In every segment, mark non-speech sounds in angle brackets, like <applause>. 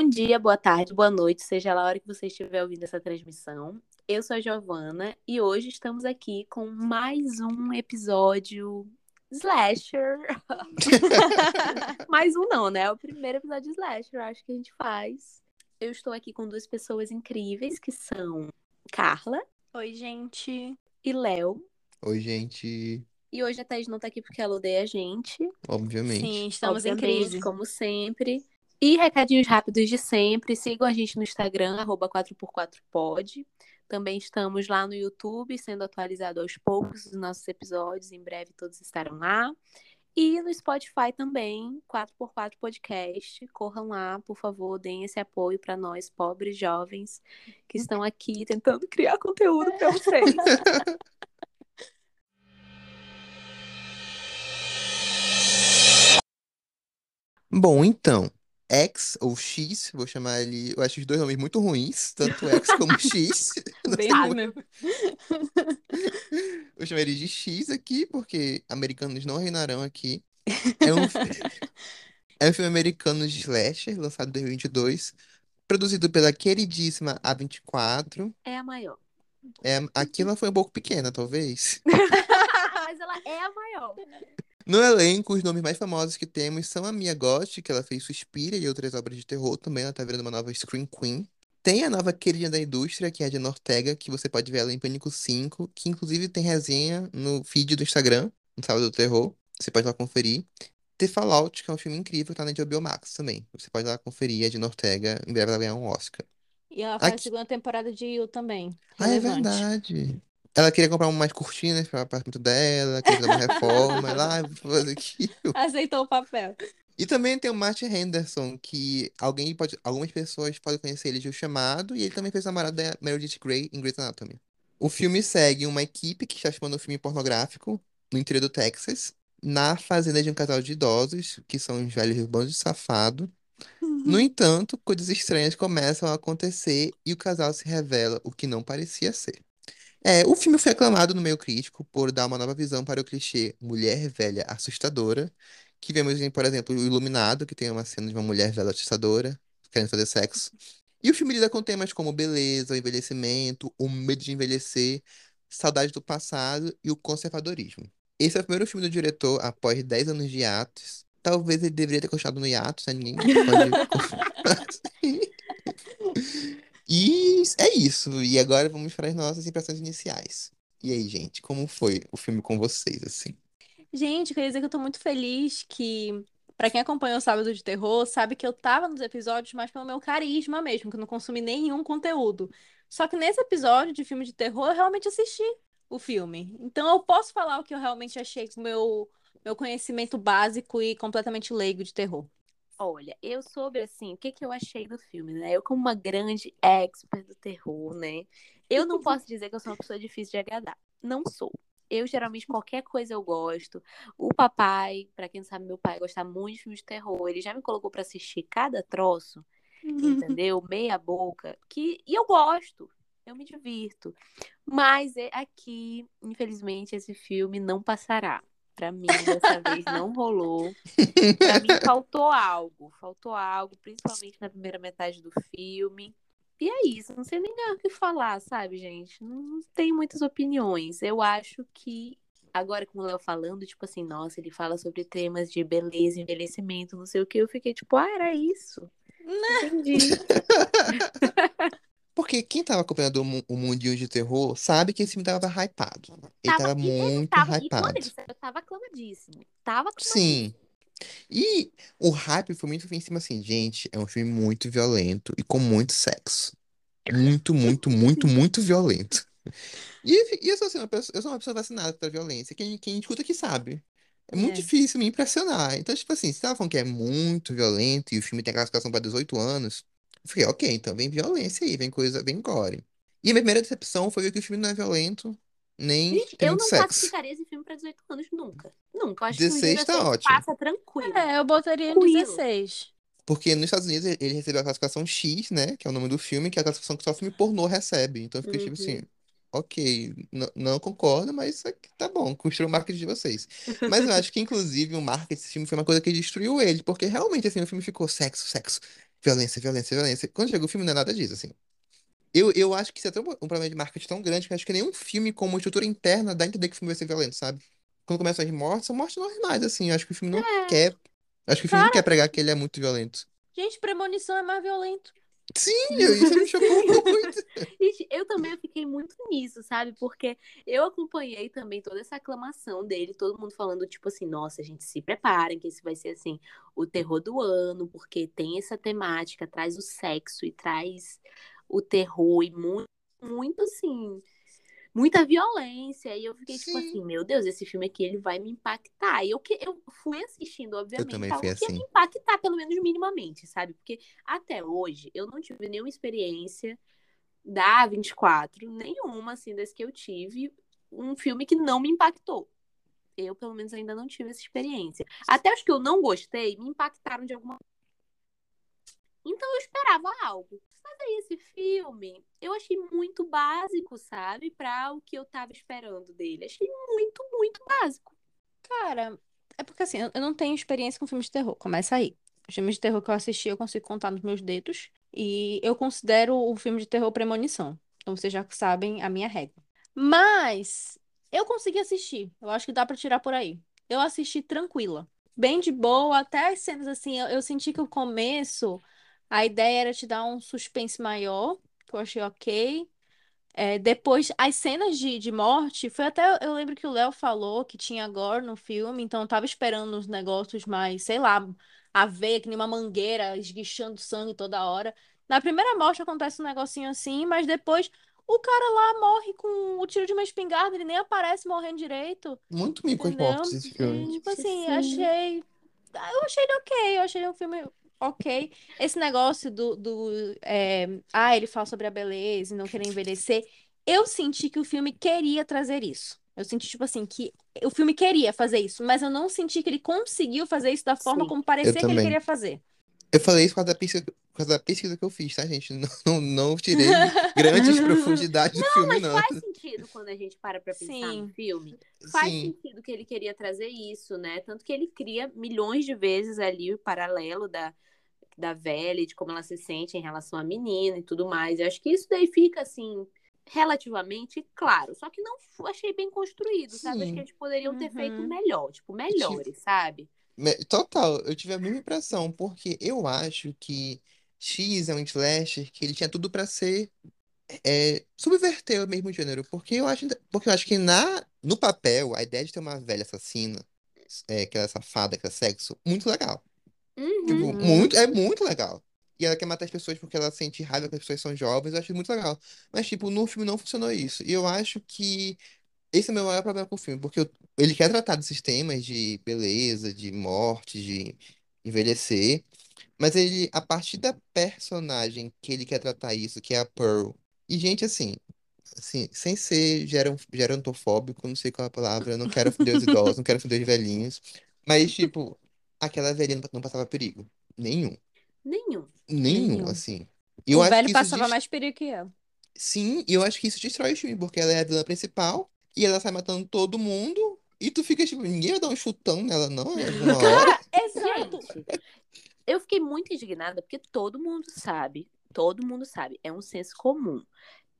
Bom dia, boa tarde, boa noite, seja lá a hora que você estiver ouvindo essa transmissão. Eu sou a Giovana e hoje estamos aqui com mais um episódio slasher. <laughs> mais um não, né? É o primeiro episódio slasher, eu acho que a gente faz. Eu estou aqui com duas pessoas incríveis que são Carla Oi, gente. e Léo. Oi, gente. E hoje a Thaís não tá aqui porque ela odeia a gente. Obviamente. Sim, estamos em obviamente, crise. como sempre. E recadinhos rápidos de sempre. Sigam a gente no Instagram, arroba 4x4pod. Também estamos lá no YouTube, sendo atualizado aos poucos os nossos episódios. Em breve todos estarão lá. E no Spotify também, 4x4 Podcast. Corram lá, por favor, deem esse apoio para nós, pobres jovens, que estão aqui tentando criar conteúdo para vocês. <laughs> Bom, então, X ou X, vou chamar ele. Eu acho os dois nomes muito ruins, tanto X como X. <laughs> Bem mesmo. <laughs> Vou chamar ele de X aqui, porque americanos não reinarão aqui. É um, <laughs> é um filme americano de slasher, lançado em 2022, produzido pela queridíssima A24. É a maior. É, aqui ela foi um pouco pequena, talvez. Mas ela é a maior. No elenco, os nomes mais famosos que temos são a Mia Goth, que ela fez Suspira e outras obras de terror também, ela tá virando uma nova Scream Queen. Tem a nova queridinha da indústria, que é a Jenna Ortega, que você pode ver ela em Pânico 5, que inclusive tem resenha no feed do Instagram, no Sábado do Terror. Você pode lá conferir. The Fallout, que é um filme incrível, tá na HBO Max também. Você pode lá conferir a Jenna Ortega, em breve ela vai ganhar um Oscar. E ela faz a Aqui- segunda temporada de You também. Ah, é Relevante. verdade. Ela queria comprar umas cortinas para o apartamento dela, queria fazer uma reforma, ah, vou fazer aquilo. <laughs> Aceitou o papel. E também tem o Matt Henderson, que alguém pode, algumas pessoas podem conhecer ele de O Chamado, e ele também fez a namorada da Meredith Grey em Grey's Anatomy. O filme segue uma equipe que está filmando um filme pornográfico no interior do Texas, na fazenda de um casal de idosos, que são os velhos bandos de safado. No entanto, coisas estranhas começam a acontecer e o casal se revela o que não parecia ser. É, o filme foi aclamado no meio crítico por dar uma nova visão para o clichê mulher velha assustadora, que vemos em, por exemplo, o Iluminado, que tem uma cena de uma mulher velha assustadora, querendo fazer sexo. E o filme lida com temas como beleza, o envelhecimento, o medo de envelhecer, saudade do passado e o conservadorismo. Esse é o primeiro filme do diretor após 10 anos de hiatos. Talvez ele deveria ter continuado no hiatus, né? Ninguém pode... <laughs> <laughs> E é isso. E agora vamos para as nossas impressões iniciais. E aí, gente, como foi o filme com vocês, assim? Gente, queria dizer que eu tô muito feliz que, pra quem acompanha o Sábado de Terror, sabe que eu tava nos episódios mais pelo meu carisma mesmo, que eu não consumi nenhum conteúdo. Só que nesse episódio de filme de terror, eu realmente assisti o filme. Então eu posso falar o que eu realmente achei com o meu, meu conhecimento básico e completamente leigo de terror. Olha, eu sobre assim, o que que eu achei do filme, né? Eu como uma grande expert do terror, né? Eu não posso dizer que eu sou uma pessoa difícil de agradar. Não sou. Eu geralmente qualquer coisa eu gosto. O papai, pra quem não sabe, meu pai gosta muito de filme de terror. Ele já me colocou pra assistir cada troço, <laughs> entendeu? Meia boca, que e eu gosto. Eu me divirto. Mas é- aqui, infelizmente, esse filme não passará. Pra mim, dessa vez não rolou. Pra mim faltou algo, faltou algo, principalmente na primeira metade do filme. E é isso, não sei nem o que falar, sabe, gente? Não, não tem muitas opiniões. Eu acho que, agora com o Léo falando, tipo assim, nossa, ele fala sobre temas de beleza, envelhecimento, não sei o que, eu fiquei tipo, ah, era isso. Entendi. <laughs> Porque quem tava acompanhando o, mu- o mundinho de terror sabe que esse filme tava hypado. Ele tava ele muito tava- e quando hypado. ele saiu, tava aclamadíssimo. Tava aclamadíssimo. Sim. E o hype foi muito em cima assim, gente, é um filme muito violento e com muito sexo. Muito, muito, muito, <laughs> muito violento. E, e eu, sou assim, uma pessoa, eu sou uma pessoa vacinada pra violência. Quem, quem escuta que sabe. É muito É. difícil me impressionar. Então, tipo assim, se tava falando que é muito violento e o filme tem classificação pra 18 anos, eu fiquei, ok, então vem violência aí, vem coisa, vem gore. E a minha primeira decepção foi ver que o filme não é violento, nem Gente, tem eu muito não sexo. classificaria esse filme pra 18 anos nunca. Nunca. Eu acho que um 16 dia tá ótimo. passa tranquilo. É, eu botaria em Tranquilo. 16. Porque nos Estados Unidos ele- recebeu a classificação X, né? Que é o nome do filme, que é a classificação que só filme pornô recebe. Então eu fiquei tipo Uhum. assim, ok, n- não concordo, mas isso aqui tá bom, construiu o marketing de vocês. Mas eu acho que, inclusive, o marketing desse filme foi uma coisa que destruiu ele, porque realmente, assim, o filme ficou sexo, sexo. Violência, violência, violência. Quando chega o filme, não é nada disso, assim. Eu, eu acho que isso é tão, um problema de marketing tão grande que eu acho que nenhum filme com uma estrutura interna dá a entender que o filme vai ser violento, sabe? Quando começam as mortes, são mortes normais, assim. Eu acho que o filme não É. quer. Acho que o filme não quer pregar que ele é muito violento. gente, premonição é mais violento. Sim, eu- isso me chocou <laughs> muito. Eu também fiquei muito nisso, sabe? Porque eu acompanhei também toda essa aclamação dele, todo mundo falando, tipo assim, nossa, gente, se preparem, que esse vai ser, assim, o terror do ano, porque tem essa temática, traz o sexo e traz o terror e muito, muito, assim, muita violência. E eu fiquei, tipo Sim. assim, meu Deus, esse filme aqui, ele vai me impactar. E eu, que- eu fui assistindo, obviamente, também algo fui que ia me assim. impactar, pelo menos minimamente, sabe? Porque até hoje, eu não tive nenhuma experiência da 24, nenhuma, assim, das que eu tive, um filme que não me impactou. Eu, pelo menos, ainda não tive essa experiência. Até os que eu não gostei me impactaram de alguma Então eu esperava algo. Mas aí esse filme, eu achei muito básico, sabe? Pra o que eu tava esperando dele. Achei muito, muito básico. Cara, é porque assim, eu não tenho experiência com filmes de terror. Começa aí. Os filmes de terror que eu assisti, eu consigo contar nos meus dedos. E eu considero o filme de terror premonição. Então vocês já sabem a minha regra. Mas eu consegui assistir. Eu acho que dá pra tirar por aí. Eu assisti tranquila. Bem de boa, até as cenas assim, eu, eu senti que o começo, a ideia era te dar um suspense maior, que eu achei ok. É, depois, as cenas de, de morte, foi até. Eu lembro que o Léo falou que tinha gore no filme, então eu tava esperando uns negócios mais, sei lá, a veia, que nem uma mangueira, esguichando sangue toda hora. Na primeira morte acontece um negocinho assim, mas depois o cara lá morre com o tiro de uma espingarda, ele nem aparece morrendo direito, Muito mico as entendeu? mortes esse filme. Gente, Tipo assim, sim. achei. Eu achei ele ok, eu achei um filme ok. Esse negócio do, do é, ah, ele fala sobre a beleza e não querer envelhecer. Eu senti que o filme queria trazer isso. Eu senti, tipo assim, que o filme queria fazer isso, mas eu não senti que ele conseguiu fazer isso da forma Sim. como parecia que ele queria fazer. Eu falei isso por causa da pesquisa, por causa da pesquisa que eu fiz, tá, gente? Não, não, não tirei grandes <laughs> profundidades do filme, Mas não. faz sentido quando a gente para pra pensar no Sim. filme. Faz Sim, sentido que ele queria trazer isso, né? Tanto que ele cria milhões de vezes ali o paralelo da, da velha, e de como ela se sente em relação à menina e tudo mais. Eu acho que isso daí fica, assim, relativamente claro. Só que não achei bem construído, sabe? Acho que sim. eles poderiam ter feito Uhum. melhor, tipo, Tive, melhores, sabe? me- total, eu tive a mesma impressão, porque eu acho que X é um slasher que ele tinha tudo pra ser é, subverter o mesmo gênero, porque eu acho, porque eu acho que na, no papel, a ideia de ter uma velha assassina, é, que ela é safada, que é sexo, muito legal. Tipo, Uhum. Uhum. muito, é muito legal. E ela quer matar as pessoas porque ela sente raiva que as pessoas são jovens, eu acho muito legal. Mas, tipo, no filme não funcionou isso. E eu acho que esse é o meu maior problema com o filme, porque eu- ele quer tratar desses temas de beleza, de morte, de envelhecer, mas ele, a partir da personagem que ele quer tratar isso, que é a Pearl, e gente, assim, assim, sem ser geron- gerontofóbico, não sei qual é a palavra, eu não quero <laughs> foder os idosos, não quero foder os velhinhos, mas, tipo, aquela velhinha não não passava perigo. Nenhum. Nenhum. Nenhum, Nenhum. assim. E eu O acho velho que isso passava mais perigo que ela. Sim, e eu acho que isso destrói o filme, porque ela é a vilã principal e ela sai matando todo mundo. E tu fica tipo, ninguém vai dar um chutão nela, não, é hora. Cara, exato. Gente, eu fiquei muito indignada porque todo mundo sabe, todo mundo sabe, é um senso comum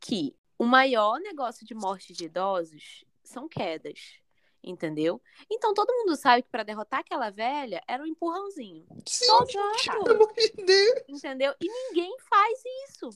que o maior negócio de morte de idosos são quedas, entendeu? Então todo mundo sabe que para derrotar aquela velha era um empurrãozinho. Sim, Todo mundo pelo sabe, amor de Deus. entendeu? E ninguém faz isso.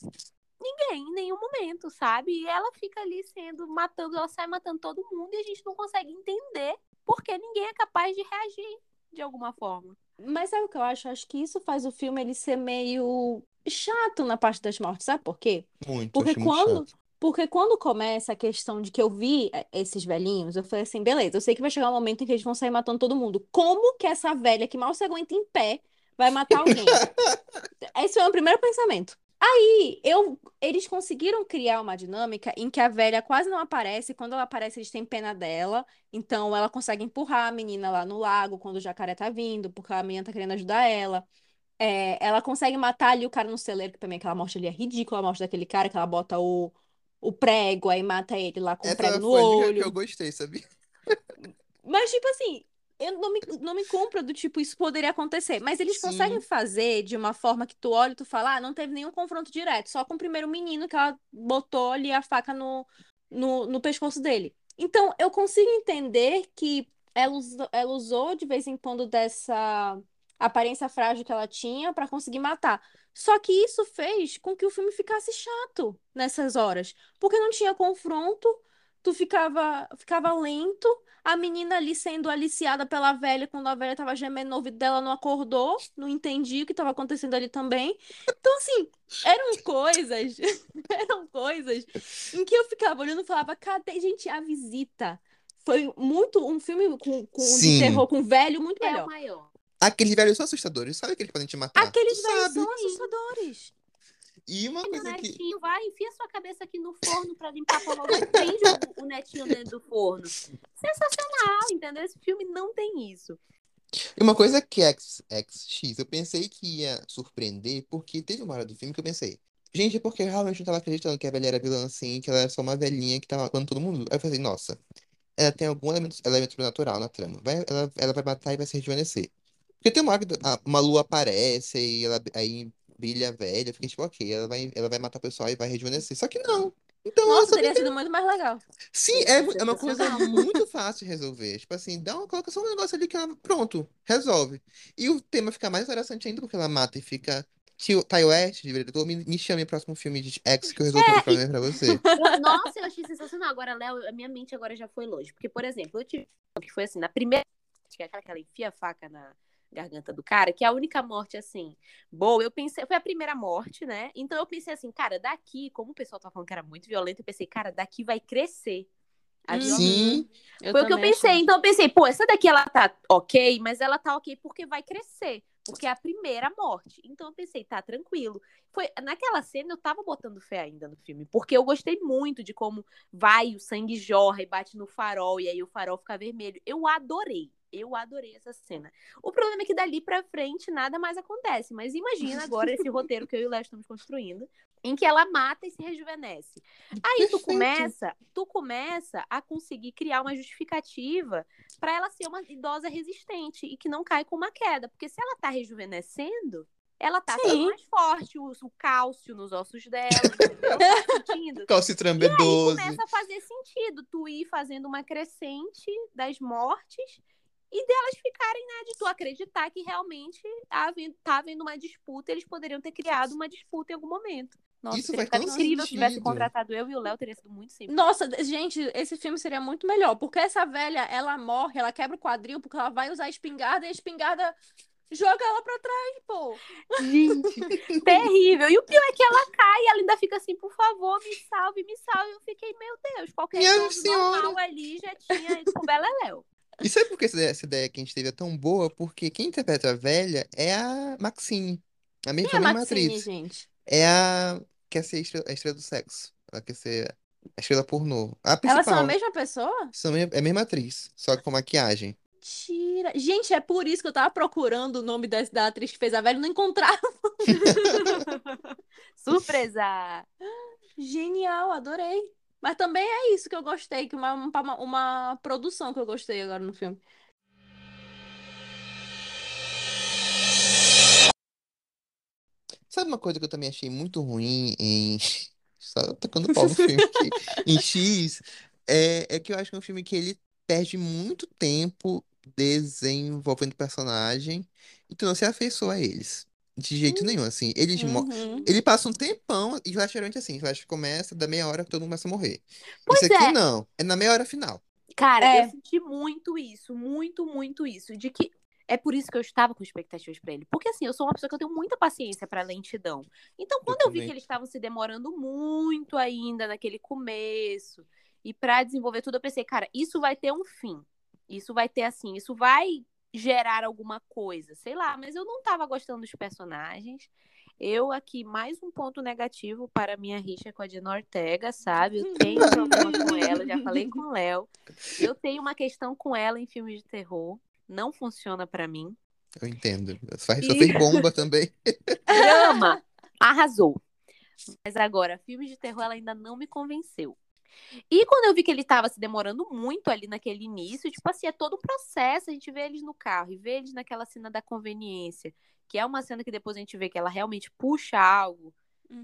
Ninguém, em nenhum momento, sabe? E ela fica ali sendo, matando, ela sai matando todo mundo e a gente não consegue entender porque ninguém é capaz de reagir de alguma forma. Mas sabe o que eu acho? Acho que isso faz o filme ele ser meio chato na parte das mortes, sabe por quê? Muito, Porque muito quando, chato. Porque quando começa a questão de que eu vi eh, esses velhinhos, eu falei assim, beleza, eu sei que vai chegar um momento em que eles vão sair matando todo mundo. Como que essa velha que mal se aguenta em pé vai matar alguém? <laughs> Esse foi o meu primeiro pensamento. Aí, eu, eles conseguiram criar uma dinâmica em que a velha quase não aparece, quando ela aparece, eles têm pena dela, então ela consegue empurrar a menina lá no lago quando o jacaré tá vindo, porque a menina tá querendo ajudar ela. É, ela consegue matar ali o cara no celeiro, que também aquela morte ali é ridícula, a morte daquele cara, que ela bota o, o prego, aí mata ele lá com o prego Essa no foi a única que olho. eu gostei, sabia? Mas, tipo assim, eu não me, não me compra do tipo, isso poderia acontecer. Mas eles Sim. conseguem fazer de uma forma que tu olha e tu fala, ah, não teve nenhum confronto direto, só com o primeiro menino que ela botou ali a faca no, no, no pescoço dele. Então, eu consigo entender que ela usou, ela usou de vez em quando dessa aparência frágil que ela tinha pra conseguir matar. Só que isso fez com que o filme ficasse chato nessas horas, porque não tinha confronto, tu ficava, ficava lento, a menina ali sendo aliciada pela velha quando a velha tava gemendo no ouvido dela, não acordou, não entendia o que estava acontecendo ali também. Então, assim, eram coisas, <laughs> eram coisas em que eu ficava olhando e falava, cadê, gente, a visita? Foi muito um filme com, com de terror com velho muito É o melhor. maior. Aqueles velhos são assustadores, sabe que eles podem te matar? Aqueles velhos sabe. são assustadores. E uma Meu coisa que. netinho, vai, enfia sua cabeça aqui no forno pra limpar e prende o, o netinho dentro do forno. Sensacional, entendeu? Esse filme não tem isso. E uma coisa que X, XX, eu pensei que ia surpreender, porque teve uma hora do filme que eu pensei, gente, é porque eu realmente não tava acreditando que a velha era vilã assim, que ela era só uma velhinha que tava matando todo mundo. Aí eu falei, nossa, ela tem algum elemento, elemento sobrenatural na trama. Vai, ela, ela vai matar e vai se rejuvenescer. Porque tem uma hora que a- uma lua aparece e ela aí brilha velha. Eu fiquei tipo, ok, ela vai, ela vai matar o pessoal e vai rejuvenescer. Só que não. Então, ela Nossa, só teria sido muito mais legal. Sim, é, é uma Sensacional. coisa muito fácil de resolver. Tipo assim, dá uma, coloca só um negócio ali que ela, pronto, resolve. E o tema fica mais interessante ainda porque ela mata e fica. Tio, Ty West, diretor, me, me chame no próximo filme de X que eu resolvo o problema pra você. <laughs> Nossa, eu achei sensacional. Agora, Léo, a minha mente agora já foi longe. Porque, por exemplo, eu tive um que foi assim, na primeira que é aquela que ela enfia a faca na garganta do cara, que é a única morte, assim, boa. Eu pensei, foi a primeira morte, né? Então eu pensei assim, cara, daqui, como o pessoal tá falando que era muito violento, eu pensei, cara, daqui vai crescer a Uhum. Sim, Eu Foi o que eu pensei. achei. Então eu pensei, pô, essa daqui ela tá ok, mas ela tá ok porque vai crescer. Porque é a primeira morte. Então eu pensei, tá tranquilo. Foi naquela cena eu tava botando fé ainda no filme, porque eu gostei muito de como vai o sangue jorra e bate no farol e aí o farol fica vermelho. Eu adorei. Eu adorei essa cena. O problema é que dali pra frente nada mais acontece. Mas imagina agora esse roteiro que eu e o Léo estamos construindo, em que ela mata e se rejuvenesce. Aí tu começa, tu começa a conseguir criar uma justificativa para ela ser uma idosa resistente e que não cai com uma queda, porque se ela tá rejuvenescendo, ela tá ficando mais forte, o, o cálcio nos ossos dela? Tá <laughs> sentindo? Calcitran E aí B12. começa a fazer sentido tu ir fazendo uma crescente das mortes e delas ficarem, né, de tu acreditar que realmente tá havendo, tá havendo uma disputa, eles poderiam ter criado uma disputa em algum momento. Nossa, Isso teria ficado incrível se tivesse contratado eu e o Léo, teria sido muito simples. Nossa, gente, esse filme seria muito melhor, porque essa velha, ela morre, ela quebra o quadril, porque ela vai usar a espingarda e a espingarda joga ela pra trás, pô. Gente, <laughs> terrível. E o pior é que ela cai e ela ainda fica assim, por favor, me salve, me salve. Eu fiquei, meu Deus, qualquer senhora. normal ali já tinha ido com Beleléu. E sabe por que essa ideia, essa ideia que a gente teve é tão boa? Porque quem interpreta a velha é a Maxine. A mesma, Quem é a Maxine, atriz. gente? É a. Quer ser a estrela, a estrela do sexo. Ela quer ser a estrela pornô. A Elas são a mesma pessoa? São é a mesma atriz, só que com maquiagem. Tira. Gente, é por isso que eu tava procurando o nome da, da atriz que fez a velha e não encontrava. <laughs> Surpresa! Genial, adorei. Mas também é isso que eu gostei, que uma, uma, uma produção que eu gostei agora no filme. Sabe uma coisa que eu também achei muito ruim em. <laughs> Só tocando pau no filme aqui. <laughs> Em X, é, é que eu acho que é um filme que ele perde muito tempo desenvolvendo personagem e tu não se afeiçoa a eles. De jeito nenhum, assim. Eles Uhum. Ele passa um tempão, e Slash geralmente é assim, Slash começa, da meia hora que todo mundo começa a morrer. Pois Isso aqui é. não, é na meia hora final. Cara, É. eu senti muito isso, muito, muito isso. De que é por isso que eu estava com expectativas pra ele. Porque assim, eu sou uma pessoa que eu tenho muita paciência pra lentidão. Então, quando eu, vi também. que eles estavam se demorando muito ainda naquele começo e pra desenvolver tudo, eu pensei, cara, isso vai ter um fim. Isso vai ter assim, isso vai gerar alguma coisa, sei lá, mas eu não tava gostando dos personagens. Eu aqui, mais um ponto negativo para a minha rixa com a Dina Ortega, sabe? Eu tenho um <laughs> problema com ela, já falei com o Léo. Eu tenho uma questão com ela em filmes de terror. Não funciona pra mim. Eu entendo. Só, só E- fez <laughs> bomba também. Drama, arrasou. Mas agora, filmes de terror ela ainda não me convenceu. E quando eu vi que ele tava se demorando muito ali naquele início, tipo assim, é todo um processo. A gente vê eles no carro e vê eles naquela cena da conveniência, que é uma cena que depois a gente vê que ela realmente puxa algo.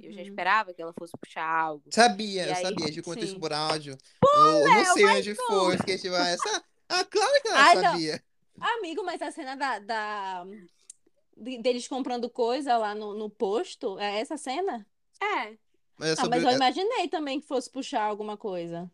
Eu já Uhum. esperava que ela fosse puxar algo. Sabia, E eu aí- sabia, a gente contou isso por áudio. eu eu não Léo, sei onde foi, fiquei tipo, ah, essa... Ah, claro que ela Ai, não. sabia. Amigo, mas a cena da, da- de- deles comprando coisa lá no, no posto, é essa cena? É. Mas é Ah, sobre, mas eu é imaginei também que fosse puxar alguma coisa.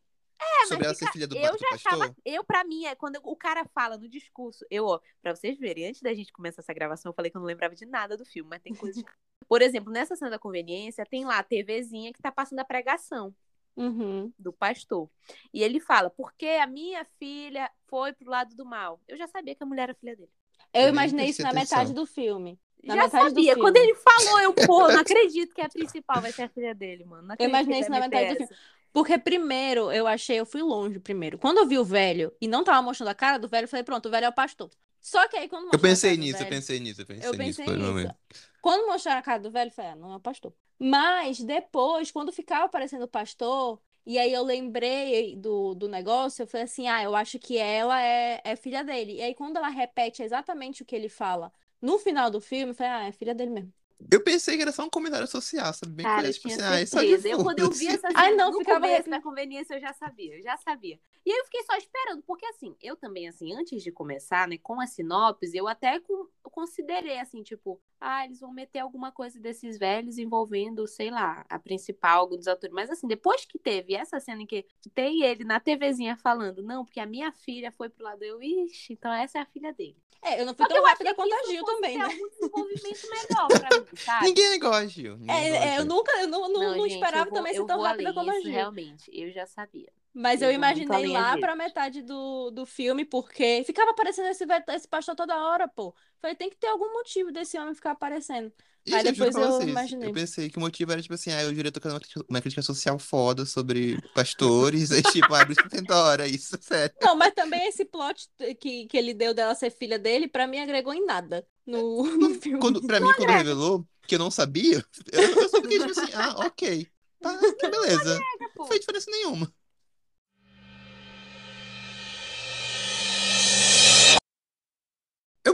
sobre ela fica- ser filha do, eu do já pastor? tava. Eu, pra mim, é quando o cara fala no discurso. Eu, ó, pra vocês verem, antes da gente começar essa gravação, eu falei que eu não lembrava de nada do filme, mas tem coisas. <laughs> Por exemplo, nessa cena da conveniência, tem lá a TVzinha que tá passando a pregação Uhum. do pastor. E ele fala, porque a minha filha foi pro lado do mal. Eu já sabia que a mulher era filha dele. Eu imaginei isso na atenção. metade do filme. Na já sabia. filme. Quando ele falou, eu, pô, não acredito que a principal vai ser a filha dele, mano. Não acredito imaginei isso na metade do essa. Porque primeiro eu achei, eu fui longe primeiro. Quando eu vi o velho e não tava mostrando a cara do velho, eu falei, pronto, o velho é o pastor. Só que aí quando Eu pensei nisso, eu velho- pensei nisso, eu pensei Eu nisso pensei nisso. Quando mostraram a cara do velho, eu falei, ah, não é o pastor. Mas depois, quando ficava aparecendo o pastor, e aí eu lembrei do, do negócio, eu falei assim, ah, eu acho que ela é, é filha dele. E aí quando ela repete exatamente o que ele fala no final do filme, eu falei, ah, é filha dele mesmo. Eu pensei que era só um comentário social, sabe? Bem Cara, que eu tipo tinha assim, ah, isso certeza. Eu, quando eu vi essa cena Ai, não, no ficava começo da conveniência, eu já sabia, eu já sabia. E aí eu fiquei só esperando, porque assim, eu também, assim, antes de começar, né, com a sinopse, eu até com- considerei, assim, tipo, ah, eles vão meter alguma coisa desses velhos envolvendo, sei lá, a principal, algum dos atores. Mas assim, depois que teve essa cena em que tem ele na TVzinha falando, não, porque a minha filha foi pro lado, eu, ixi, então essa é a filha dele. É, eu não fui Só tão eu rápida quanto a Gil também, né? algum desenvolvimento <laughs> melhor pra mim, sabe? Ninguém é igual a Gil. ninguém É, a é, eu nunca, eu não, não, não gente, esperava eu vou, também ser eu tão rápida como a Gil. realmente, eu já sabia. Mas Eu eu muito imaginei lá pra metade do, do filme, porque ficava aparecendo esse, esse pastor toda hora, pô. Falei, tem que ter algum motivo desse homem ficar aparecendo. Ixi, Aí eu depois eu vocês, imaginei. eu pensei que o motivo era, tipo assim, ah, o diretor quer uma crítica, uma crítica social foda sobre pastores, <laughs> aí, tipo, ah, por isso hora <laughs> isso, sério. Não, mas também esse plot que, que ele deu dela ser filha dele, pra mim agregou em nada no, <laughs> no filme. Quando, pra mim, quando revelou, que eu não sabia, eu, eu só fiquei, tipo assim, ah, ok, tá, tá, beleza, pô. não fez diferença nenhuma.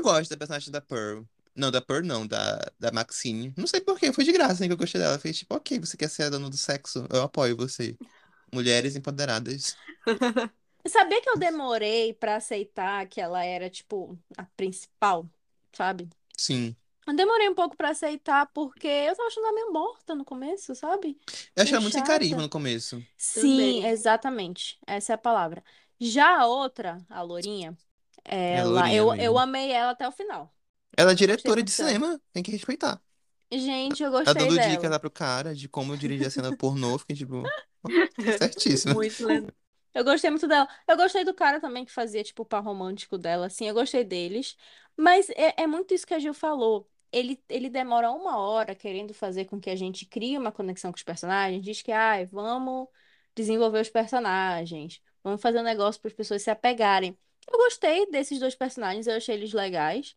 Gosto da personagem da Pearl. Não, da Pearl não, da, da Maxine. Não sei por quê, foi de graça, né, que eu gostei dela. Fez tipo, ok, você quer ser a dona do sexo? Eu apoio você. Mulheres empoderadas. <laughs> Sabia que eu demorei pra aceitar que ela era, tipo, a principal, sabe? Sim. Eu demorei um pouco pra aceitar porque eu tava achando ela meio morta no começo, sabe? Eu achei ela muito sem carisma no começo. Sim, exatamente. Essa é a palavra. Já a outra, a Lourinha, ela, Lourinha eu, mesmo. eu amei ela até o final. Ela é diretora de cinema, tem que respeitar. Gente, eu Ela gostei dando dela. dicas lá pro cara de como dirigir a cena pornô, fiquei tipo, ó, <laughs> certíssimo. Muito legal. Eu gostei muito dela. Eu gostei do cara também que fazia, tipo, o par romântico dela, assim, eu gostei deles. Mas é, é muito isso que a Gil falou. Ele, ele demora uma hora querendo fazer com que a gente crie uma conexão com os personagens. Diz que, ai, vamos desenvolver os personagens. Vamos fazer um negócio para as pessoas se apegarem. Eu gostei desses dois personagens, eu achei eles legais.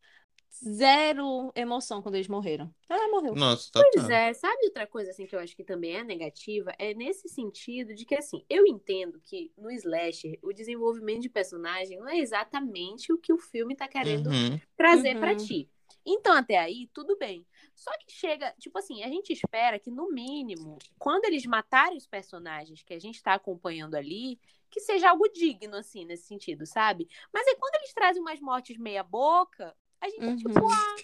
Zero emoção quando eles morreram. Ah, morreu. Nossa, tá, Pois tá. é, sabe outra coisa assim que eu acho que também é negativa? É nesse sentido de que assim, eu entendo que no slasher o desenvolvimento de personagem não é exatamente o que o filme tá querendo Uhum. trazer Uhum. pra ti. Então até aí tudo bem. Só que chega, tipo assim, a gente espera que no mínimo, quando eles matarem os personagens que a gente tá acompanhando ali, que seja algo digno assim nesse sentido, sabe? Mas aí quando eles trazem umas mortes meia boca, a gente é tipo, Uhum. ah,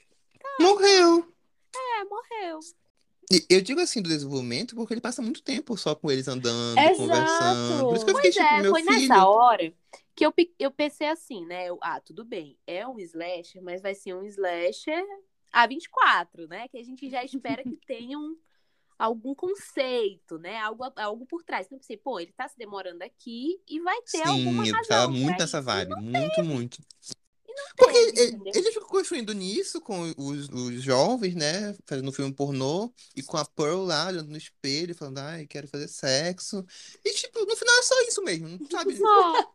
Morreu. é, morreu. E eu digo assim do desenvolvimento porque ele passa muito tempo só com eles andando, Exato. conversando. Por isso que eu fiquei Pois tipo, é, meu foi filho. nessa hora que eu, eu pensei assim, né? Eu, ah, tudo bem, é um slasher, mas vai ser um slasher A24, né? Que a gente já espera que tenha um, algum conceito, né? Algo, algo por trás. Então eu pensei, pô, ele tá se demorando aqui e vai ter alguma Sim, eu razão tava pra muito nessa isso. vibe. Muito, muito. E Porque ele, ele ficou construindo nisso com os, os jovens, né? Fazendo filme pornô. E com a Pearl lá, olhando no espelho, falando, ai, quero fazer sexo. E, tipo, no final é só isso mesmo, sabe? <laughs> Só.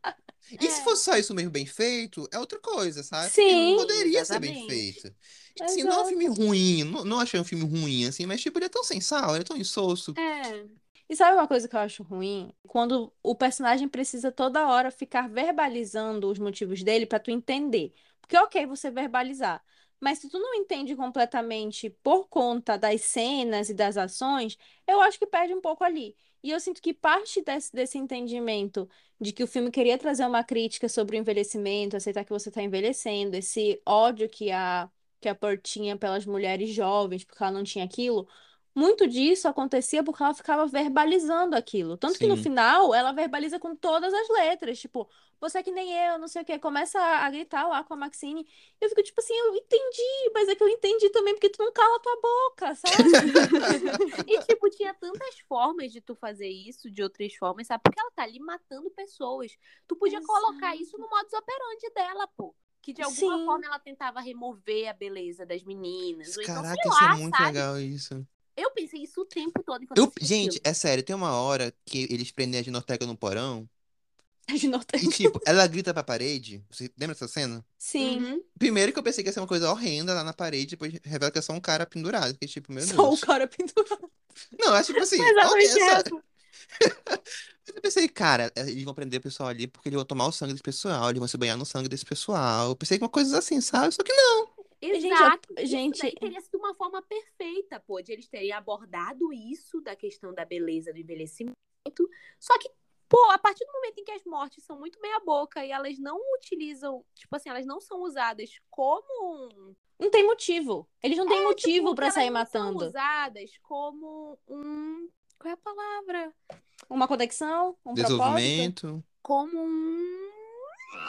E se É. fosse só isso mesmo bem feito, é outra coisa, sabe? Sim, poderia ser bem exatamente. feito. E, assim, não é um filme ruim, não, não achei um filme ruim, assim, mas, tipo, ele é tão sem sal, ele é tão insosso. É. E sabe uma coisa que eu acho ruim? Quando o personagem precisa toda hora ficar verbalizando os motivos dele pra tu entender. Porque, ok, você verbalizar. Mas se tu não entende completamente por conta das cenas e das ações, eu acho que perde um pouco ali. E eu sinto que parte desse, desse entendimento de que o filme queria trazer uma crítica sobre o envelhecimento, aceitar que você está envelhecendo, esse ódio que a, que a Pearl tinha pelas mulheres jovens, porque ela não tinha aquilo, muito disso acontecia porque ela ficava verbalizando aquilo. Tanto que no Sim. final ela verbaliza com todas as letras, tipo, você é que nem eu, não sei o quê, começa a, gritar lá com a Maxine. Eu fico tipo assim, eu entendi, mas é que eu entendi também porque tu não cala tua boca, sabe? <laughs> E, tipo, tinha tantas formas de tu fazer isso, de outras formas, sabe? Porque ela tá ali matando pessoas. Tu podia colocar Exato. isso no modus operandi dela, pô. Que de alguma Sim. forma ela tentava remover a beleza das meninas. Ou então, Caraca, sei isso é lá, muito sabe? legal, isso. Eu pensei isso o tempo todo enquanto Eu, o gente, filme. é sério, tem uma hora que eles prendem a Ginoteca no porão <laughs> De novo. e, tipo, ela grita pra parede. Você lembra dessa cena? Sim, Uhum. Primeiro que eu pensei que ia ser uma coisa horrenda lá na parede, depois revela que é só um cara pendurado. Fiquei tipo, meu só o Deus. cara pendurado. Não, eu acho tipo assim, Exatamente essa. essa. Mas eu pensei, cara, é, eles vão prender o pessoal ali porque eles vão tomar o sangue desse pessoal, eles vão se banhar no sangue desse pessoal. Eu pensei que uma coisa assim, sabe? Só que não. Gente, eu- Exato. Isso gente- daí teria sido uma forma perfeita, pô, de eles terem abordado isso da questão da beleza do envelhecimento. Só que, pô, a partir do momento em que as mortes são muito meia boca e elas não utilizam, tipo assim, elas não são usadas como um Não tem motivo. Eles não têm motivo tipo, pra que sair elas não são matando. usadas como um, qual é a palavra? Uma conexão, um propósito Desenvolvimento. Como um,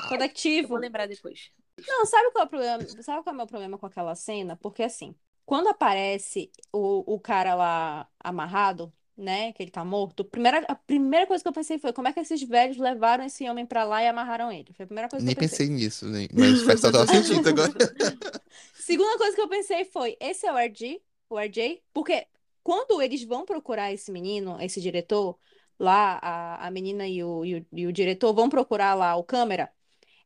eu conectivo. vou lembrar depois. Não, sabe qual é o problema? Sabe qual é o meu problema com aquela cena? Porque assim, quando aparece o, o cara lá amarrado, né? Que ele tá morto, primeira, a primeira coisa que eu pensei foi como é que esses velhos levaram esse homem pra lá e amarraram ele? Foi a primeira coisa que Nem eu pensei. pensei nisso, né? mas faz total <laughs> sentido agora. <laughs> Segunda coisa que eu pensei foi, esse é o RG, o RJ, porque quando eles vão procurar esse menino, esse diretor, lá, a, a menina e o, e o, e o diretor vão procurar lá o câmera,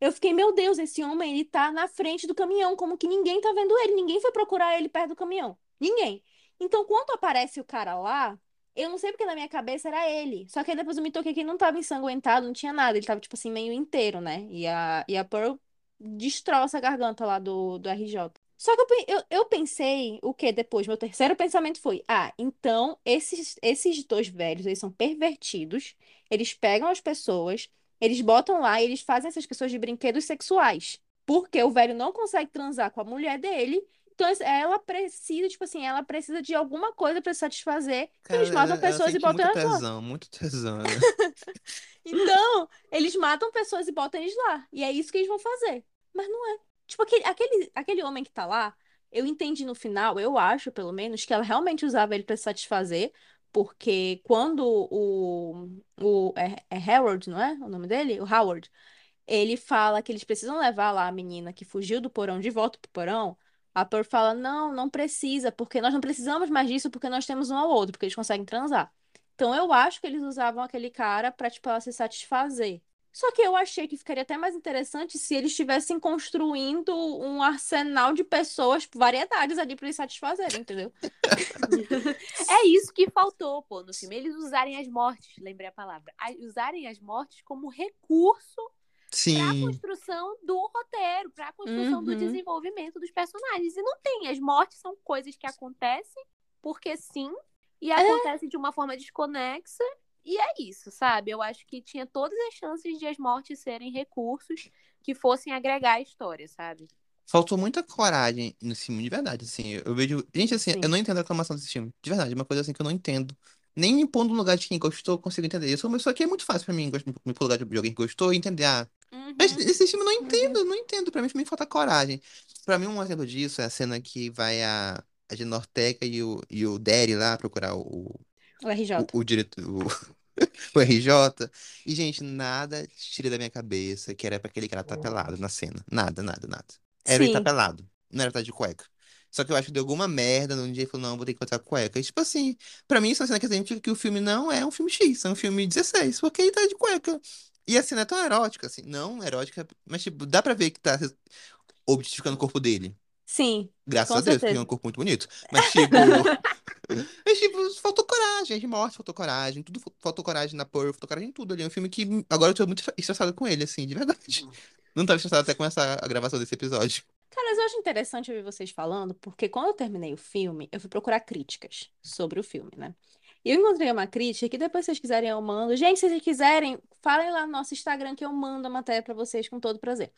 eu fiquei, meu Deus, esse homem, ele tá na frente do caminhão, como que ninguém tá vendo ele, ninguém foi procurar ele perto do caminhão, ninguém. Então, quando aparece o cara lá, eu não sei porque na minha cabeça era ele, só que aí depois eu me toquei que ele não tava ensanguentado, não tinha nada, ele tava, tipo assim, meio inteiro, né, e a, e a Pearl destroça a garganta lá do, do RJ. Só que eu, eu, eu pensei, o que depois? Meu terceiro pensamento foi: ah, então esses, esses dois velhos, eles são pervertidos, eles pegam as pessoas, eles botam lá e eles fazem essas pessoas de brinquedos sexuais. Porque o velho não consegue transar com a mulher dele, então ela precisa, tipo assim, ela precisa de alguma coisa pra satisfazer. Então eles Cara, matam ela, ela pessoas e sente botam muito elas lá. tesão, muito tesão. né? <laughs> Então, eles matam pessoas e botam eles lá. E é isso que eles vão fazer. Mas não é. Tipo, aquele, aquele, aquele homem que tá lá, eu entendi no final, eu acho, pelo menos, que ela realmente usava ele se satisfazer. Porque quando o, o é, é Harold, não é o nome dele? O Howard, ele fala que eles precisam levar lá a menina que fugiu do porão de volta pro porão. A Pearl fala, não, não precisa, porque nós não precisamos mais disso, porque nós temos um ao outro, porque eles conseguem transar. Então eu acho que eles usavam aquele cara pra, tipo, ela se satisfazer. Só que eu achei que ficaria até mais interessante se eles estivessem construindo um arsenal de pessoas, variedades ali pra eles satisfazerem, entendeu? <laughs> É isso que faltou, pô, no filme. Eles usarem as mortes, lembrei a palavra. Usarem as mortes como recurso para a construção do roteiro, para a construção do Uhum. desenvolvimento dos personagens. E não tem. As mortes são coisas que acontecem porque sim, e acontecem de uma forma desconexa. E é isso, sabe? Eu acho que tinha todas as chances de as mortes serem recursos que fossem agregar a história, sabe? Faltou muita coragem nesse filme, de verdade, assim. Eu vejo. Gente, assim, Sim. eu não entendo a reclamação desse filme. De verdade, é uma coisa assim que eu não entendo. Nem me pondo no lugar de quem gostou, eu consigo entender. Isso, isso aqui é muito fácil pra mim, me pôr no lugar de alguém que gostou e entender. Ah, Uhum. mas esse filme eu não entendo, eu não entendo. Pra mim, me falta coragem. Pra mim, um exemplo disso é a cena que vai a, a Gina Ortega e o, e o Derry lá procurar o, O RJ. o, o diretor, o, <laughs> o RJ. E, gente, nada tira da minha cabeça que era pra aquele cara estar pelado na cena. Nada, nada, nada. Era ele tá Sim. pelado. Não era estar de cueca. Só que eu acho que deu alguma merda num dia e falou, não, vou ter que botar cueca. E, tipo assim, pra mim, isso é uma cena que significa que o filme não é um filme X, é um filme 16, porque ele tá de cueca. E a cena é tão erótica, assim, não erótica, mas, tipo, dá pra ver que tá objetificando o corpo dele. Sim, Graças a Deus, porque é certeza. um corpo muito bonito. Mas, tipo, <laughs> Mas, tipo, faltou coragem, de morte faltou coragem, tudo fa- faltou coragem na Pearl, faltou coragem em tudo ali. É um filme que agora eu tô muito estressado com ele, assim, de verdade. Não tava estressado até começar a gravação desse episódio. Cara, mas eu acho interessante ouvir vocês falando, porque quando eu terminei o filme, eu fui procurar críticas sobre o filme, né? E eu encontrei uma crítica que depois, se vocês quiserem, eu mando. Gente, se vocês quiserem, falem lá no nosso Instagram que eu mando a matéria pra vocês com todo prazer.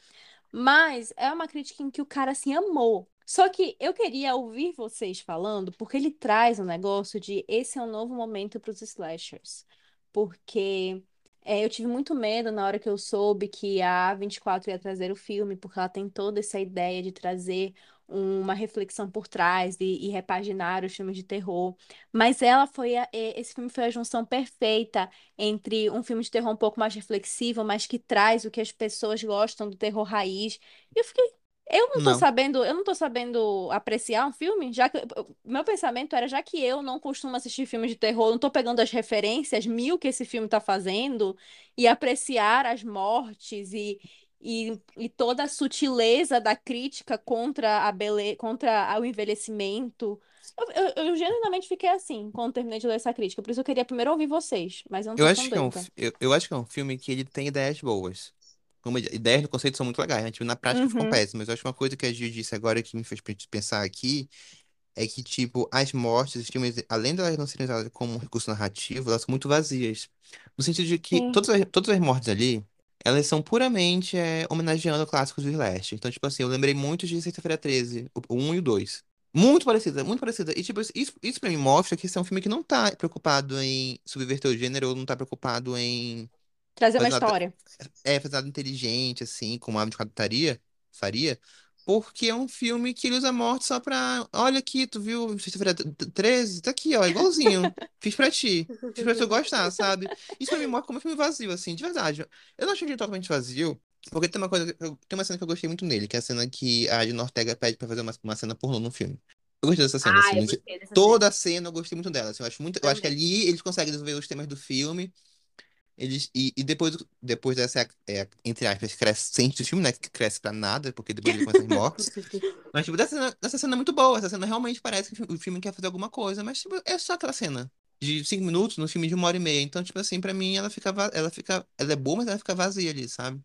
Mas é uma crítica em que o cara assim amou. Só que eu queria ouvir vocês falando, porque ele traz um negócio de esse é um novo momento para os slashers. Porque é, eu tive muito medo na hora que eu soube que a A24 ia trazer o filme, porque ela tem toda essa ideia de trazer uma reflexão por trás e, e repaginar os filmes de terror. Mas ela foi a- esse filme foi a junção perfeita entre um filme de terror um pouco mais reflexivo, mas que traz o que as pessoas gostam do terror raiz. E eu fiquei eu não tô Não. sabendo, eu não tô sabendo apreciar um filme, já que meu pensamento era, já que eu não costumo assistir filmes de terror, não tô pegando as referências mil que esse filme tá fazendo e apreciar as mortes e, e, e toda a sutileza da crítica contra a bele, contra o envelhecimento. Eu, eu, eu genuinamente fiquei assim quando terminei de ler essa crítica, por isso eu queria primeiro ouvir vocês, mas eu não Eu acho que é um, eu, eu acho que é um filme que ele tem ideias boas. Como ide- ideias no conceito são muito legais, né? Tipo, na prática ficam Uhum. péssimas. Eu acho que uma coisa que a Gil disse agora que me fez pe- pensar aqui é que, tipo, as mortes, os filmes, além de elas não serem usadas como recurso narrativo, elas são muito vazias. No sentido de que Sim. todas as, todas as mortes ali, elas são puramente é, homenageando clássicos do Slash. Então, tipo assim, eu lembrei muito de Sexta-feira 13, o 1 e o 2. Muito parecida, muito parecida. E, tipo, isso, isso pra mim mostra que esse é um filme que não tá preocupado em subverter o gênero, ou não tá preocupado em Trazer uma fazer nada, história. é, fazer nada inteligente, assim, como a A24 faria, faria, porque é um filme que ele usa a morte só pra. Olha aqui, tu viu Sexta-feira 13? Tá aqui, ó, igualzinho. Fiz pra ti. Fiz pra tu gostar, sabe? Isso pra mim mostra como um filme vazio, assim, de verdade. Eu não achei ele totalmente vazio, porque tem uma coisa. eu- Tem uma cena que eu gostei muito nele, que é a cena que a Gina Ortega pede pra fazer uma, uma cena pornô no filme. Eu gostei dessa cena, Ah, assim. gostei dessa cena Toda a cena eu gostei muito dela. assim, eu acho muito, eu acho que ali eles conseguem desenvolver os temas do filme. Eles, e, e depois, depois dessa, é, entre aspas, crescente do filme, né? Que cresce pra nada, porque depois ele começa as mortes. <laughs> Mas, tipo, dessa cena, dessa cena é muito boa. Essa cena realmente parece que o fi- o filme quer fazer alguma coisa, mas, tipo, é só aquela cena de cinco minutos no filme de uma hora e meia. Então, tipo assim, pra mim, ela fica, ela fica, ela é boa, mas ela fica vazia ali, sabe?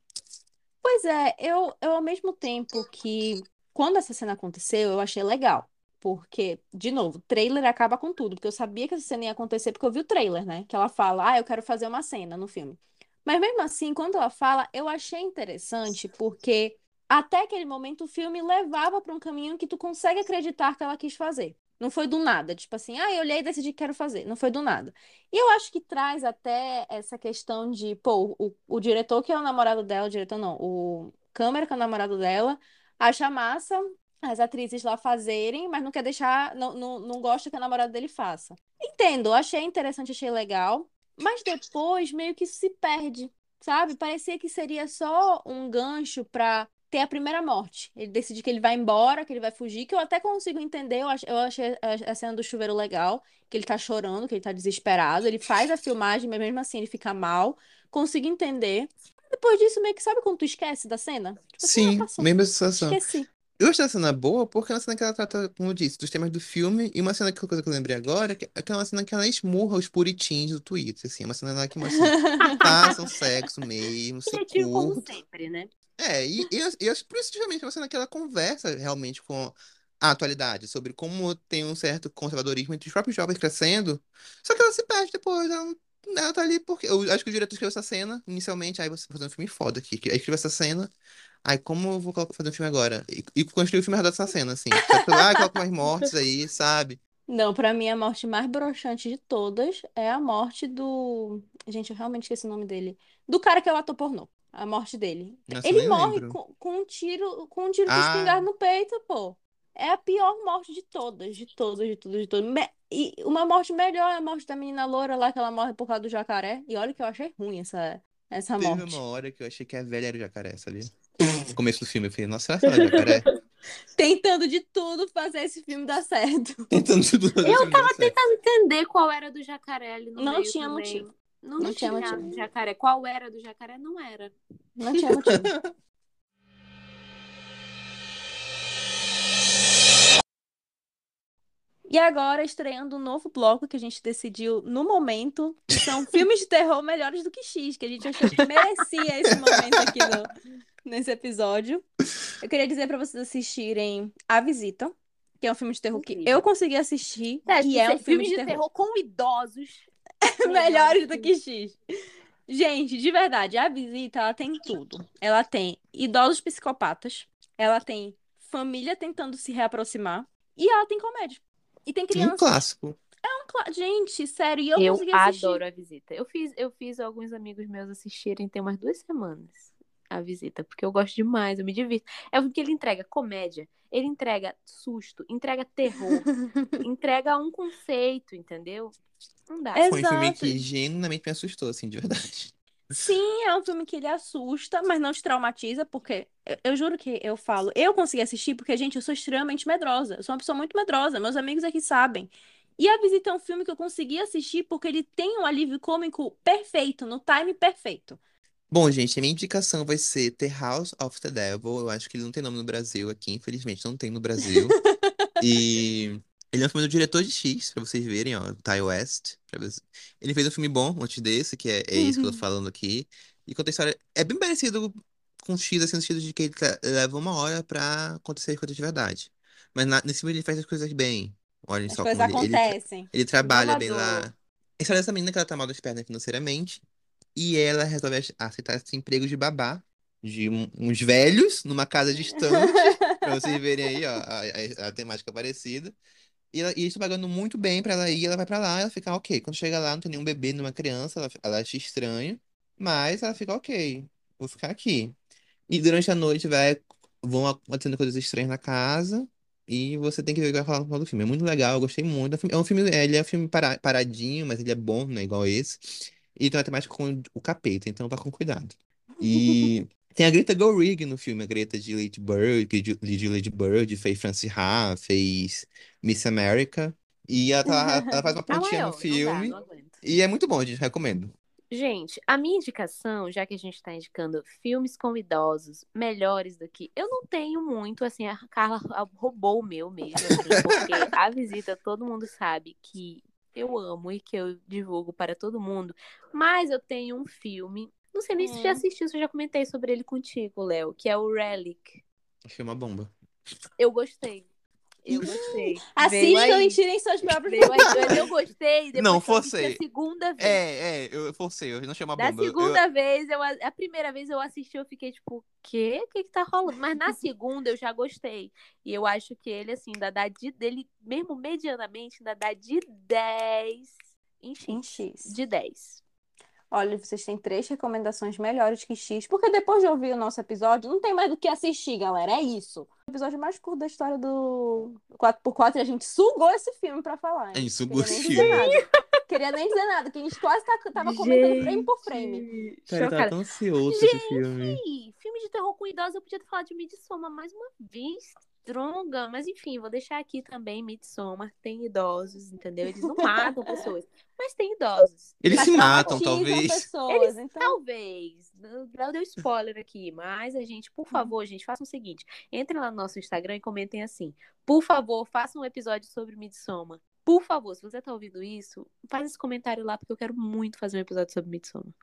Pois é, eu, eu ao mesmo tempo que quando essa cena aconteceu, eu achei legal. Porque, de novo, trailer acaba com tudo. Porque eu sabia que essa cena ia acontecer porque eu vi o trailer, né? Que ela fala, ah, eu quero fazer uma cena no filme. Mas mesmo assim, quando ela fala, eu achei interessante porque até aquele momento o filme levava para um caminho que tu consegue acreditar que ela quis fazer. Não foi do nada, tipo assim, ah, eu olhei e decidi que quero fazer. Não foi do nada. E eu acho que traz até essa questão de, pô, o, o diretor que é o namorado dela, o diretor não, o câmera que é o namorado dela, acha massa as atrizes lá fazerem, mas não quer deixar, não, não, não gosta que a namorada dele faça. Entendo, achei interessante, achei legal, mas depois meio que isso se perde, sabe? Parecia que seria só um gancho pra ter a primeira morte. Ele decide que ele vai embora, que ele vai fugir, que eu até consigo entender, eu ach- eu achei a a cena do chuveiro legal, que ele tá chorando, que ele tá desesperado, ele faz a filmagem, mas mesmo assim ele fica mal, consigo entender. Depois disso, meio que sabe quando tu esquece da cena? Tipo assim, Sim, passou. mesma sensação. Esqueci. Eu achei a cena boa porque é uma cena que ela trata, como eu disse, dos temas do filme, e uma cena que coisa que eu lembrei agora, que é aquela cena que ela esmurra os puritins do Twitter, assim, é uma cena lá que mostra assim, <laughs> façam sexo mesmo, se Criativo como curtam. sempre, né? É, e, e, eu- eu acho justamente, é uma cena que ela conversa realmente com a atualidade, sobre como tem um certo conservadorismo entre os próprios jovens crescendo, só que ela se perde depois, ela, não- ela tá ali porque... Eu acho que o diretor escreveu essa cena, inicialmente, aí você tá fazendo um filme foda aqui, aí escreveu essa cena, aí como eu vou fazer um filme agora? E, e construir o filme redor dessa cena, assim, só que lá coloca umas mortes aí, sabe? Não, pra mim a morte mais broxante de todas é a morte do. Gente, eu realmente esqueci o nome dele. Do cara que é o ator pornô. A morte dele. Nossa, Ele morre com, com um tiro, com um tiro de Ah, espingarda no peito, pô. É a pior morte de todas, de todas, de todas, de todas. E uma morte melhor é a morte da menina loura lá, que ela morre por causa do jacaré. E olha que eu achei ruim essa, essa teve morte. uma hora que eu achei que a velha era o jacaré, sabia? No <laughs> começo do filme, eu falei, nossa, será que ela é o jacaré? <laughs> Tentando de tudo fazer esse filme dar certo. <laughs> Tentando tudo fazer o Eu tava certo. tentando entender qual era do jacaré ali no Não meio tinha também. motivo. Não, Não tinha tinha motivo. jacaré. Qual era do jacaré? Não era. Não tinha motivo. E agora, estreando um novo bloco que a gente decidiu no momento, que são filmes de terror melhores do que X, que a gente achou que merecia esse momento aqui no, nesse episódio. Eu queria dizer pra vocês assistirem A Visita, que é um filme de terror que Incrível. eu consegui assistir, É, e é um filme filmes de terror com idosos. <laughs> melhores do que X. Gente, de verdade, a visita, ela tem tudo. Ela tem idosos psicopatas, ela tem família tentando se reaproximar, e ela tem comédia. E tem Um criança. clássico. Cla- Gente, sério, e eu, Eu consegui assistir. adoro a visita. Eu fiz, eu fiz alguns amigos meus assistirem tem umas duas semanas a visita, porque eu gosto demais, eu me divirto. É porque ele entrega comédia, ele entrega susto, entrega terror, <laughs> entrega um conceito, entendeu? Não dá. É Foi um filme Exato. que genuinamente me assustou, assim, de verdade. Sim, é um filme que ele assusta, mas não te traumatiza, porque eu, eu juro que eu falo, eu consegui assistir porque, gente, eu sou extremamente medrosa. Eu sou uma pessoa muito medrosa, meus amigos aqui sabem. E A Visita é um filme que eu consegui assistir porque ele tem um alívio cômico perfeito, no time perfeito. Bom, gente, a minha indicação vai ser The House of the Devil. Eu acho que ele não tem nome no Brasil aqui, infelizmente não tem no Brasil. <laughs> E ele é um filme do diretor de X, pra vocês verem, ó, Ty West. vocês- Ele fez um filme bom antes desse, que é, é isso que eu tô Uhum. falando aqui. E conta a história. É bem parecido com X, assim, no sentido de que ele leva uma hora pra acontecer as coisas de verdade. Mas na- nesse filme ele faz as coisas bem. Olhem As só coisas como ele, ele, acontecem. ele trabalha bem lá. A história dessa menina que ela tá mal das pernas financeiramente. E ela resolve aceitar esse emprego de babá. De um- uns velhos numa casa distante. pra vocês verem aí, ó, a, a- a temática parecida. E, ela, e pagando muito bem pra ela ir. Ela vai pra lá, ela fica ok. Quando chega lá, não tem nenhum bebê, nenhuma criança. Ela, ela acha estranho. Mas ela fica ok. Vou ficar aqui. E durante a noite vai, vão acontecendo coisas estranhas na casa. E você tem que ver o que vai falar no final do filme. É muito legal, eu gostei muito. É um filme, é ele é um filme para- paradinho, mas ele é bom, não é igual esse. E tem uma temática com o capeta, então vá com cuidado. E tem a Greta Gerwig no filme, a Greta de Lady Bird, que de, de Lady Bird, fez Francie Ha, fez Miss America. E ela, tá, <laughs> ela faz uma A pontinha maior, no filme. Não dá, não. E é muito bom, gente, recomendo. Gente, a minha indicação, já que a gente está indicando filmes com idosos melhores do que. Eu não tenho muito, assim, a Carla roubou o meu mesmo, assim, <laughs> porque a visita todo mundo sabe que eu amo e que eu divulgo para todo mundo. Mas eu tenho um filme. Não sei nem se você já Hum. assistiu, se eu já comentei sobre ele contigo, Léo, que é o Relic. Achei uma bomba. Eu gostei. Eu gostei. <laughs> Assistam aí. e tirem suas próprias eu gostei. Não, eu assisti forcei. a segunda vez. É, é, eu forcei, eu não chamo a Da bomba. Eu- eu- segunda vez, eu, a primeira vez eu assisti, eu fiquei tipo, o quê? O que que tá rolando? Mas na <laughs> segunda eu já gostei. E eu acho que ele, assim, ainda dá de. Dele, mesmo medianamente, ainda dá de 10 em Em X. X. De 10. Olha, vocês têm três recomendações melhores que X, porque depois de ouvir o nosso episódio, não tem mais do que assistir, galera. É isso. O episódio mais curto da história do 4x4 e a gente sugou esse filme pra falar. A hein? gente sugou Queria nem esse dizer filme. nada. Queria nem dizer nada, que a gente quase tá, tava comentando frame por frame. Gente, Cara, eu tava tão ansioso esse filme. Filme de terror com idosos, eu podia ter falado de Midsommar mais uma vez. Dronga, mas enfim, vou deixar aqui também Midsommar. Tem idosos, entendeu? Eles não matam pessoas, mas tem idosos. Eles Mas se matam, talvez. pessoas, Eles então... talvez. Léo deu spoiler aqui, mas a gente, por favor, gente, façam o seguinte: entrem lá no nosso Instagram e comentem assim. Por favor, façam um episódio sobre Midsommar. Por favor, se você tá ouvindo isso, faz esse comentário lá, porque eu quero muito fazer um episódio sobre Midsommar.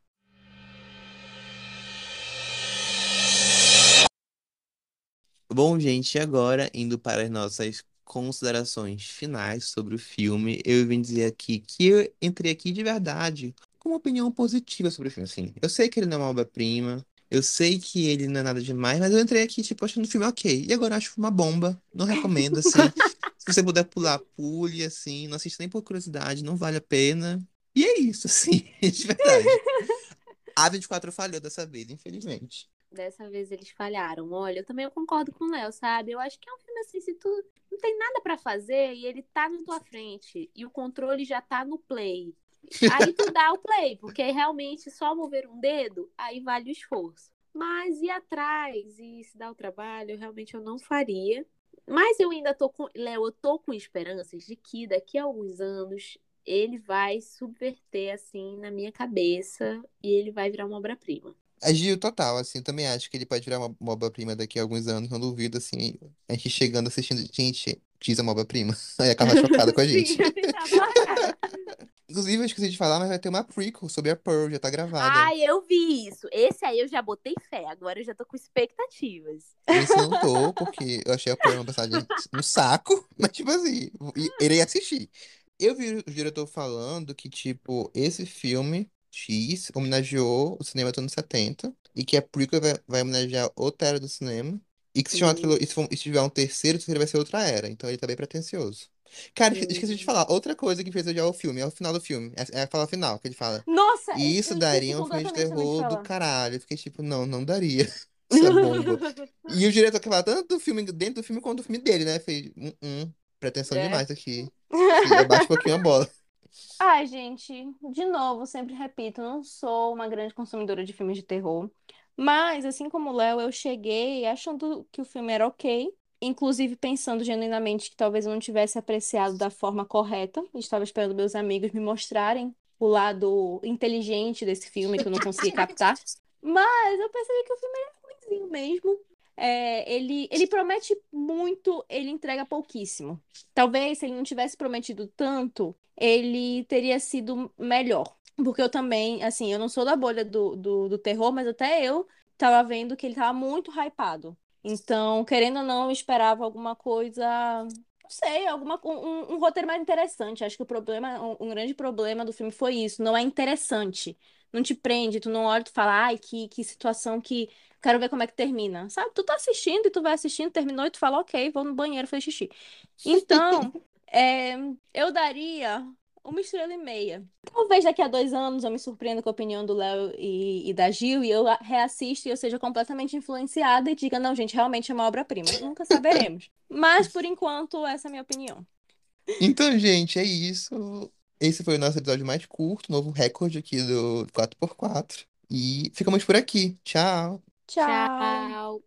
Bom, gente, agora indo para as nossas considerações finais sobre o filme, eu vim dizer aqui que eu entrei aqui de verdade com uma opinião positiva sobre o filme. Assim, eu sei que ele não é uma obra-prima, eu sei que ele não é nada demais, mas eu entrei aqui, tipo, achando o filme ok. E agora eu acho uma bomba, não recomendo, assim. <laughs> Se você puder pular, pule, assim, não assista nem por curiosidade, não vale a pena. E é isso, assim, <laughs> de verdade. A 24 falhou dessa vez, infelizmente. Dessa vez eles falharam. Olha, eu também concordo com o Léo, sabe? Eu acho que é um filme assim, se tu não tem nada pra fazer e ele tá na tua frente e o controle já tá no play. Aí tu dá o play, porque realmente só mover um dedo, aí vale o esforço. Mas ir atrás e se dar o trabalho, realmente eu não faria. Mas eu ainda tô com. Léo, eu tô com esperanças de que daqui a alguns anos ele vai subverter assim na minha cabeça e ele vai virar uma obra-prima. Agiu total, assim, eu também acho que ele pode virar uma, obra-prima daqui a alguns anos, não duvido, assim, a gente chegando assistindo, gente, diz uma obra-prima. <laughs> Aí a Carla chocada com a <laughs> gente. Sim, tava- <laughs> Inclusive, eu esqueci de falar, mas vai ter uma prequel sobre a Pearl, já tá gravada. Ai, eu vi isso. Esse aí eu já botei fé. Agora eu já tô com expectativas. Esse não tô, porque eu achei a Pearl uma personagem no saco, mas tipo assim, irei assistir. Eu vi o diretor falando que, tipo, esse filme X homenageou o cinema dos anos 70 e que a prequel vai, vai homenagear outra era do cinema. E que se, e se, tiver um terceiro, o terceiro vai ser outra era. Então ele tá bem pretencioso. Cara, esque- esqueci de falar. Outra coisa que fez odiar o filme é o final do filme. É, é a fala final que ele fala. Nossa, E isso daria um filme de terror do caralho. Eu fiquei tipo, não, não daria. <laughs> Isso é bomba. E o diretor que fala tanto do filme dentro do filme quanto do filme dele, né? Fez, hum, hum, pretensão É. demais aqui. <laughs> Abaixa um pouquinho a bola. Ai, gente, de novo, sempre repito, não sou uma grande consumidora de filmes de terror. Mas, assim como o Léo, eu cheguei achando que o filme era ok. Inclusive pensando genuinamente que talvez eu não tivesse apreciado da forma correta. Estava esperando meus amigos me mostrarem o lado inteligente desse filme que eu não consegui captar. <laughs> Mas eu percebi que o filme era ruimzinho mesmo. É, ele, ele promete muito, ele entrega pouquíssimo. Talvez se ele não tivesse prometido tanto, ele teria sido melhor. Porque eu também, assim, eu não sou da bolha do, do, do terror, mas até eu tava vendo que ele tava muito hypado. Então, querendo ou não, eu esperava alguma coisa, não sei, alguma, um, um roteiro mais interessante. Acho que o problema, um, um grande problema do filme foi isso, não é interessante. Não te prende, tu não olha e tu fala, ai, que, que situação que. Quero ver como é que termina. Sabe? Tu tá assistindo e tu vai assistindo, terminou e tu fala, ok, vou no banheiro fazer xixi. Então, é, eu daria uma estrela e meia. Talvez daqui a dois anos eu me surpreenda com a opinião do Léo e, e da Gil e eu reassista e eu seja completamente influenciada e diga, não, gente, realmente é uma obra-prima. Nunca saberemos. Mas, por enquanto, essa é a minha opinião. Então, gente, é isso. Esse foi o nosso episódio mais curto, novo recorde aqui do 4x4. E ficamos por aqui. Tchau. Tchau. Tchau.